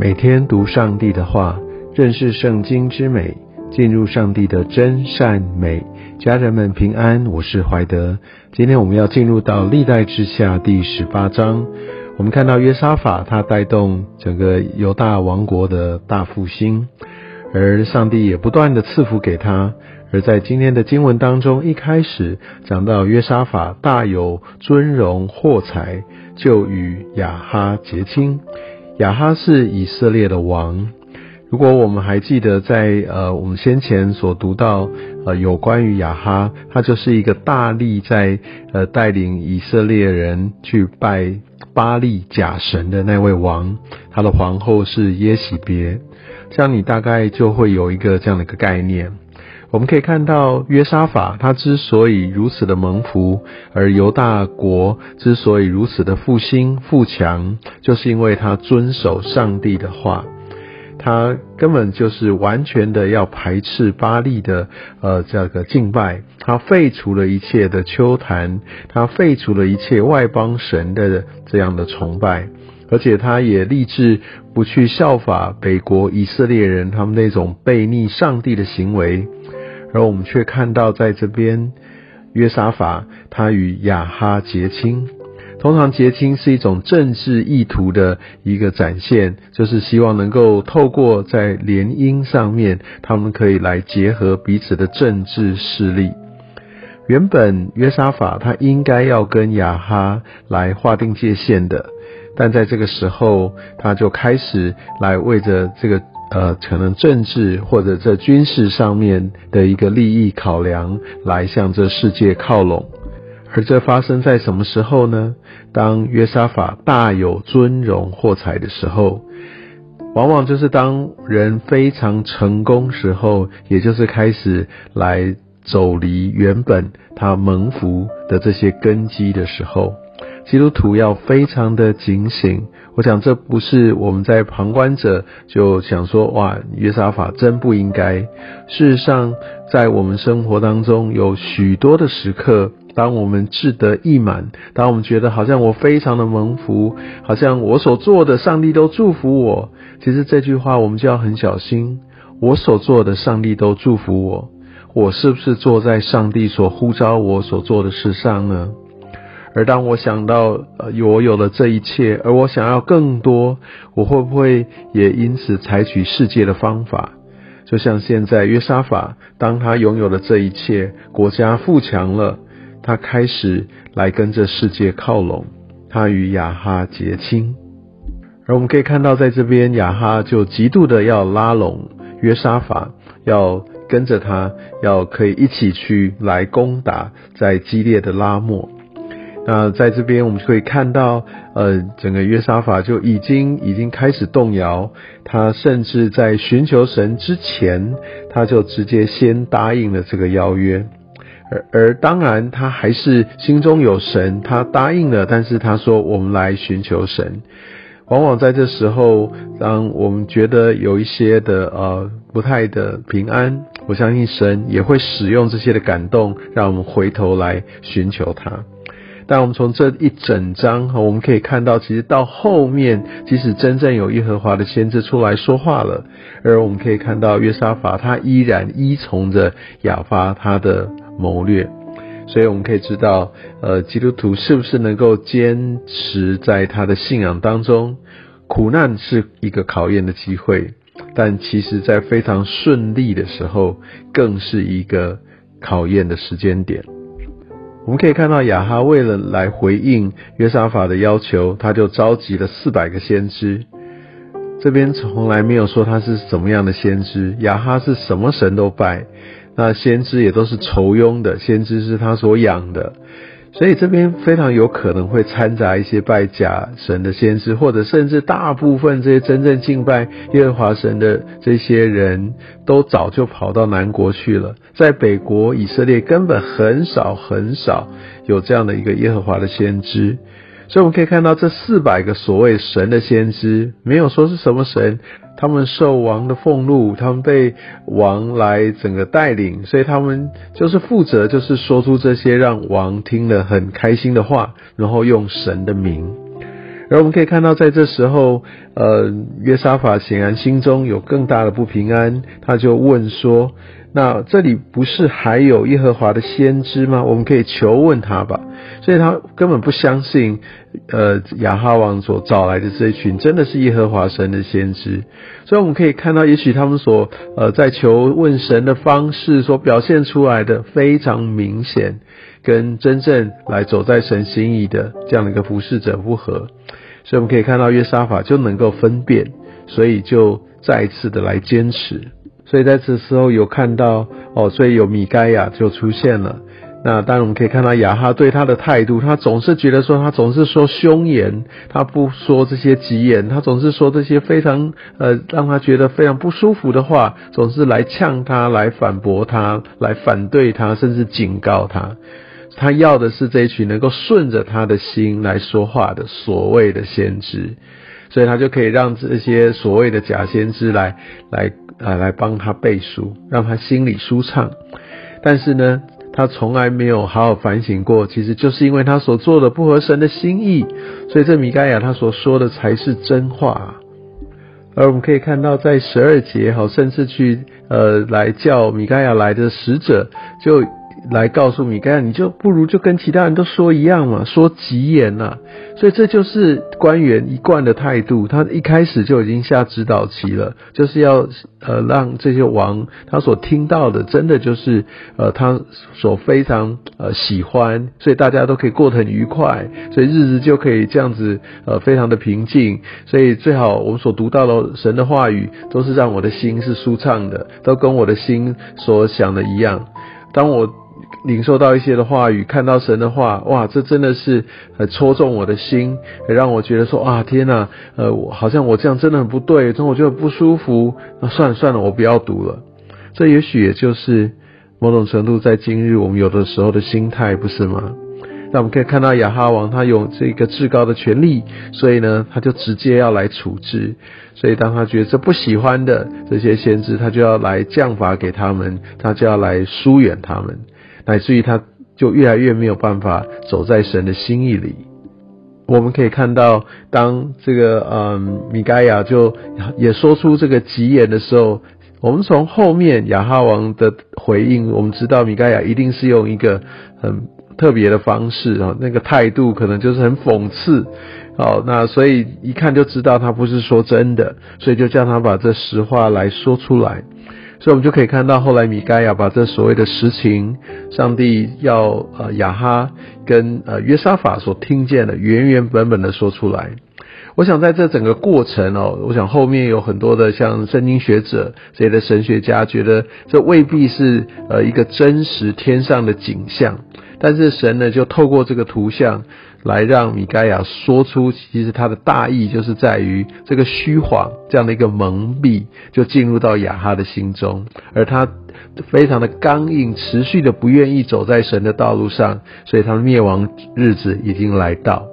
每天读上帝的话，认识圣经之美，进入上帝的真善美。家人们平安，我是怀德。今天我们要进入到历代之下第十八章。我们看到约沙法他带动整个犹大王国的大复兴，而上帝也不断的赐福给他。而在今天的经文当中，一开始讲到约沙法大有尊荣获财，就与亚哈结亲。亚哈是以色列的王。如果我们还记得，在呃我们先前所读到呃有关于亚哈，他就是一个大力在呃带领以色列人去拜巴利假神的那位王。他的皇后是耶喜别，这样你大概就会有一个这样的一个概念。我们可以看到约沙法他之所以如此的蒙福，而犹大国之所以如此的复兴富强，就是因为他遵守上帝的话，他根本就是完全的要排斥巴利的呃这个敬拜，他废除了一切的丘坛，他废除了一切外邦神的这样的崇拜，而且他也立志不去效法北国以色列人他们那种背逆上帝的行为。而我们却看到，在这边约沙法他与亚哈结亲。通常结亲是一种政治意图的一个展现，就是希望能够透过在联姻上面，他们可以来结合彼此的政治势力。原本约沙法他应该要跟亚哈来划定界限的，但在这个时候，他就开始来为着这个。呃，可能政治或者在军事上面的一个利益考量，来向这世界靠拢。而这发生在什么时候呢？当约沙法大有尊荣获财的时候，往往就是当人非常成功时候，也就是开始来走离原本他蒙福的这些根基的时候。基督徒要非常的警醒，我想这不是我们在旁观者就想说哇，约沙法真不应该。事实上，在我们生活当中有许多的时刻，当我们志得意满，当我们觉得好像我非常的蒙福，好像我所做的上帝都祝福我。其实这句话我们就要很小心，我所做的上帝都祝福我，我是不是坐在上帝所呼召我所做的事上呢？而当我想到，呃，我有了这一切，而我想要更多，我会不会也因此采取世界的方法？就像现在约沙法，当他拥有了这一切，国家富强了，他开始来跟着世界靠拢，他与亚哈结亲。而我们可以看到，在这边亚哈就极度的要拉拢约沙法，要跟着他，要可以一起去来攻打在激烈的拉莫。那在这边，我们就可以看到，呃，整个约沙法就已经已经开始动摇。他甚至在寻求神之前，他就直接先答应了这个邀约。而而当然，他还是心中有神，他答应了。但是他说：“我们来寻求神。”往往在这时候，当我们觉得有一些的呃不太的平安，我相信神也会使用这些的感动，让我们回头来寻求他。但我们从这一整章，我们可以看到，其实到后面，即使真正有耶和华的先知出来说话了，而我们可以看到约沙法他依然依从着亚发他的谋略，所以我们可以知道，呃，基督徒是不是能够坚持在他的信仰当中？苦难是一个考验的机会，但其实在非常顺利的时候，更是一个考验的时间点。我们可以看到雅哈为了来回应约沙法的要求，他就召集了四百个先知。这边从来没有说他是怎么样的先知，雅哈是什么神都拜，那先知也都是仇庸的，先知是他所养的。所以这边非常有可能会掺杂一些拜假神的先知，或者甚至大部分这些真正敬拜耶和华神的这些人都早就跑到南国去了，在北国以色列根本很少很少有这样的一个耶和华的先知。所以我们可以看到这四百个所谓神的先知，没有说是什么神。他们受王的俸禄，他们被王来整个带领，所以他们就是负责，就是说出这些让王听了很开心的话，然后用神的名。而我们可以看到，在这时候，呃，约沙法显然心中有更大的不平安，他就问说：“那这里不是还有耶和华的先知吗？我们可以求问他吧。”所以他根本不相信，呃，亚哈王所找来的这一群真的是耶和华神的先知。所以我们可以看到，也许他们所呃在求问神的方式所表现出来的非常明显，跟真正来走在神心意的这样的一个服侍者不合。所以我们可以看到约沙法就能够分辨，所以就再一次的来坚持。所以在这时候有看到哦，所以有米该亚就出现了。那当然我们可以看到亚哈对他的态度，他总是觉得说他总是说凶言，他不说这些吉言，他总是说这些非常呃让他觉得非常不舒服的话，总是来呛他，来反驳他，来反对他，甚至警告他。他要的是这一群能够顺着他的心来说话的所谓的先知，所以他就可以让这些所谓的假先知来来呃来帮他背书，让他心里舒畅。但是呢，他从来没有好好反省过，其实就是因为他所做的不合神的心意，所以这米盖亚他所说的才是真话。而我们可以看到，在十二节好，甚至去呃来叫米盖亚来的使者就。来告诉米盖亚，你就不如就跟其他人都说一样嘛，说吉言呐。所以这就是官员一贯的态度，他一开始就已经下指导棋了，就是要呃让这些王他所听到的，真的就是呃他所非常呃喜欢，所以大家都可以过得很愉快，所以日子就可以这样子呃非常的平静。所以最好我们所读到的神的话语，都是让我的心是舒畅的，都跟我的心所想的一样。当我领受到一些的话语，看到神的话，哇，这真的是很戳中我的心，也让我觉得说，啊，天哪，呃，好像我这样真的很不对，这我觉得不舒服。那算了算了，我不要读了。这也许也就是某种程度在今日我们有的时候的心态，不是吗？那我们可以看到亚哈王他有这个至高的权利，所以呢，他就直接要来处置。所以当他觉得这不喜欢的这些先知，他就要来降罚给他们，他就要来疏远他们。乃至于他就越来越没有办法走在神的心意里。我们可以看到，当这个嗯米盖亚就也说出这个吉言的时候，我们从后面亚哈王的回应，我们知道米盖亚一定是用一个很特别的方式啊，那个态度可能就是很讽刺。好，那所以一看就知道他不是说真的，所以就叫他把这实话来说出来。所以，我们就可以看到，后来米盖亚把这所谓的实情，上帝要呃亚哈跟呃约沙法所听见的，原原本本的说出来。我想在这整个过程哦，我想后面有很多的像圣经学者这些的神学家，觉得这未必是呃一个真实天上的景象，但是神呢，就透过这个图像。来让米盖亚说出，其实他的大意就是在于这个虚谎这样的一个蒙蔽，就进入到亚哈的心中，而他非常的刚硬，持续的不愿意走在神的道路上，所以他的灭亡日子已经来到。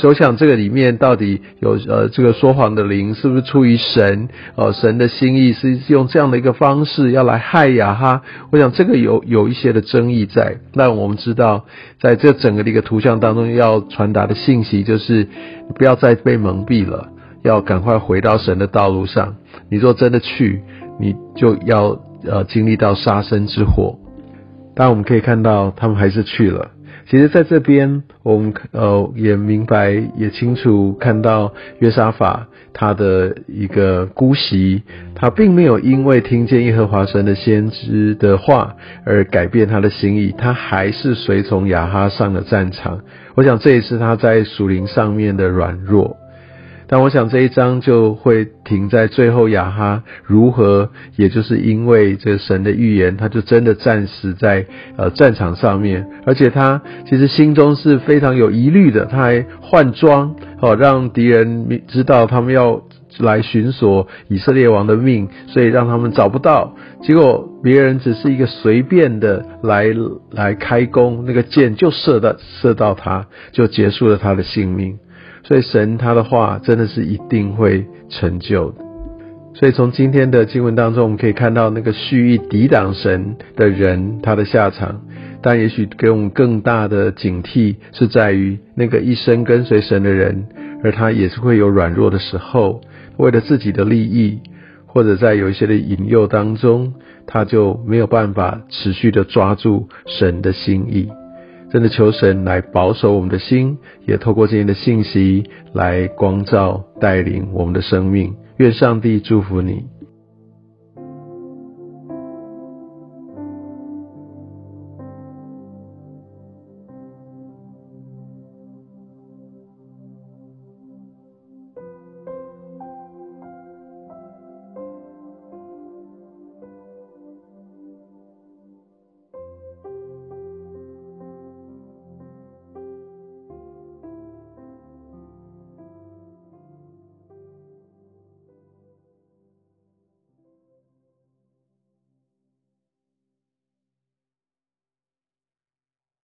所以我想这个里面到底有呃这个说谎的灵是不是出于神？呃，神的心意是用这样的一个方式要来害亚哈？我想这个有有一些的争议在。那我们知道，在这整个的一个图像当中，要传达的信息就是不要再被蒙蔽了，要赶快回到神的道路上。你若真的去，你就要呃经历到杀身之祸。当然我们可以看到，他们还是去了。其实，在这边，我们呃也明白，也清楚看到约沙法他的一个姑息，他并没有因为听见耶和华神的先知的话而改变他的心意，他还是随从亚哈上了战场。我想，这也是他在属灵上面的软弱。但我想这一章就会停在最后，亚哈如何，也就是因为这神的预言，他就真的战死在呃战场上面，而且他其实心中是非常有疑虑的，他还换装哦，让敌人知道他们要来寻索以色列王的命，所以让他们找不到。结果别人只是一个随便的来来开弓，那个箭就射到射到他，就结束了他的性命。所以神他的话真的是一定会成就的。所以从今天的经文当中，我们可以看到那个蓄意抵挡神的人他的下场。但也许给我们更大的警惕是在于那个一生跟随神的人，而他也是会有软弱的时候，为了自己的利益，或者在有一些的引诱当中，他就没有办法持续的抓住神的心意。真的求神来保守我们的心，也透过今天的信息来光照带领我们的生命。愿上帝祝福你。